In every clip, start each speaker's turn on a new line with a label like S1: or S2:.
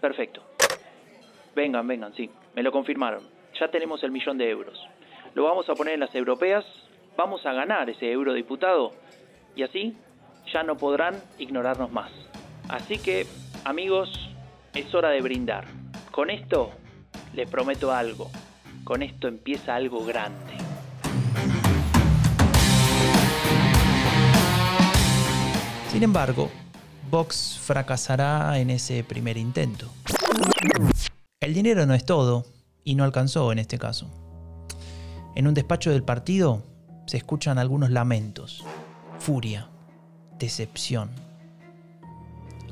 S1: Perfecto. Vengan, vengan, sí, me lo confirmaron. Ya tenemos el millón de euros. Lo vamos a poner en las europeas, vamos a ganar ese eurodiputado y así ya no podrán ignorarnos más. Así que, amigos, es hora de brindar. Con esto les prometo algo. Con esto empieza algo grande.
S2: Sin embargo, Vox fracasará en ese primer intento. El dinero no es todo, y no alcanzó en este caso. En un despacho del partido se escuchan algunos lamentos, furia, decepción.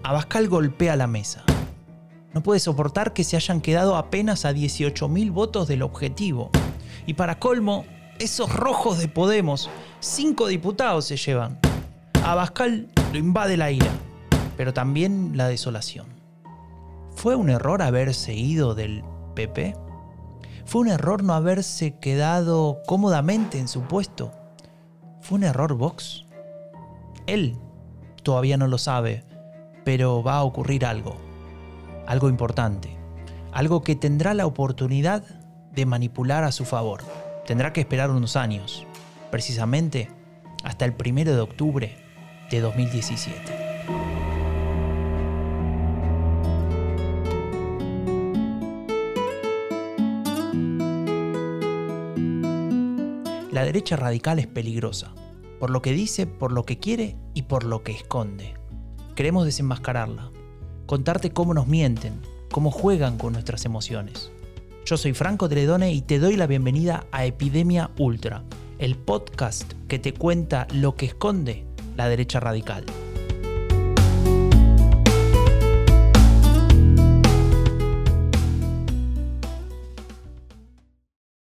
S2: Abascal golpea la mesa. No puede soportar que se hayan quedado apenas a 18.000 votos del objetivo. Y para colmo, esos rojos de Podemos, cinco diputados se llevan. Abascal lo invade la ira, pero también la desolación. ¿Fue un error haberse ido del PP? ¿Fue un error no haberse quedado cómodamente en su puesto? ¿Fue un error Vox? Él todavía no lo sabe, pero va a ocurrir algo. Algo importante. Algo que tendrá la oportunidad de manipular a su favor. Tendrá que esperar unos años, precisamente hasta el primero de octubre de 2017. La derecha radical es peligrosa, por lo que dice, por lo que quiere y por lo que esconde. Queremos desenmascararla, contarte cómo nos mienten, cómo juegan con nuestras emociones. Yo soy Franco Tredone y te doy la bienvenida a Epidemia Ultra, el podcast que te cuenta lo que esconde la derecha radical.